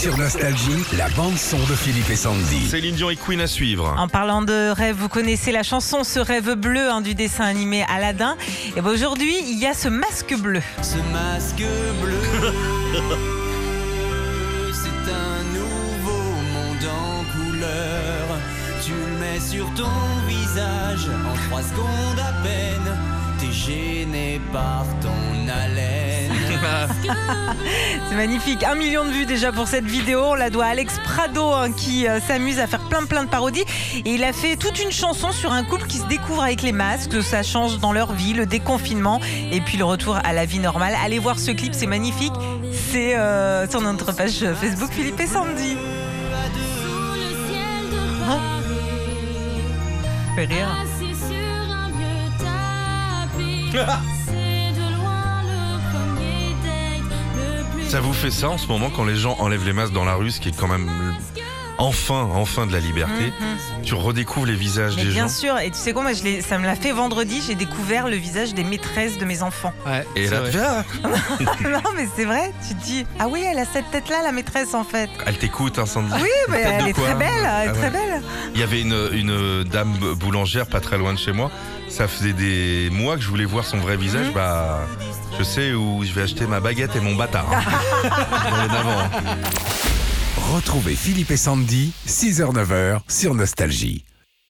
Sur Nostalgie, la bande-son de Philippe et Sandy. Céline Dion et Queen à suivre. En parlant de rêve, vous connaissez la chanson Ce rêve bleu hein, du dessin animé Aladdin. Et ben aujourd'hui, il y a ce masque bleu. Ce masque bleu, c'est un nouveau monde en couleur. Tu le mets sur ton visage en trois secondes à peine. T'es gêné par ton haleine. C'est magnifique. Un million de vues déjà pour cette vidéo. On la doit à Alex Prado hein, qui euh, s'amuse à faire plein plein de parodies. Et il a fait toute une chanson sur un couple qui se découvre avec les masques. Ça change dans leur vie, le déconfinement et puis le retour à la vie normale. Allez voir ce clip, c'est magnifique. C'est euh, sur notre page Facebook Philippe et Sandy. Fait rire. Ça vous fait ça en ce moment quand les gens enlèvent les masques dans la rue, ce qui est quand même enfin, enfin de la liberté? Tu redécouvres les visages Mais des bien gens? sûr, et tu sais quoi, moi je l'ai- ça me l'a fait vendredi, j'ai découvert le visage des maîtresses de mes enfants. Ouais, Et c'est là, ah, non mais c'est vrai, tu te dis, ah oui, elle a cette tête-là, la maîtresse en fait. elle t'écoute, hein, Sandy. Oui, mais elle est quoi très belle, elle est Ah très ouais. belle. Il y avait une, une dame boulangère pas très loin de chez moi. Ça faisait des mois que je voulais voir son vrai visage. Mhm. Bah, je sais où je vais acheter ma baguette et mon bâtard. hein. Retrouvez Philippe et Sandy, 6h-9h sur Nostalgie.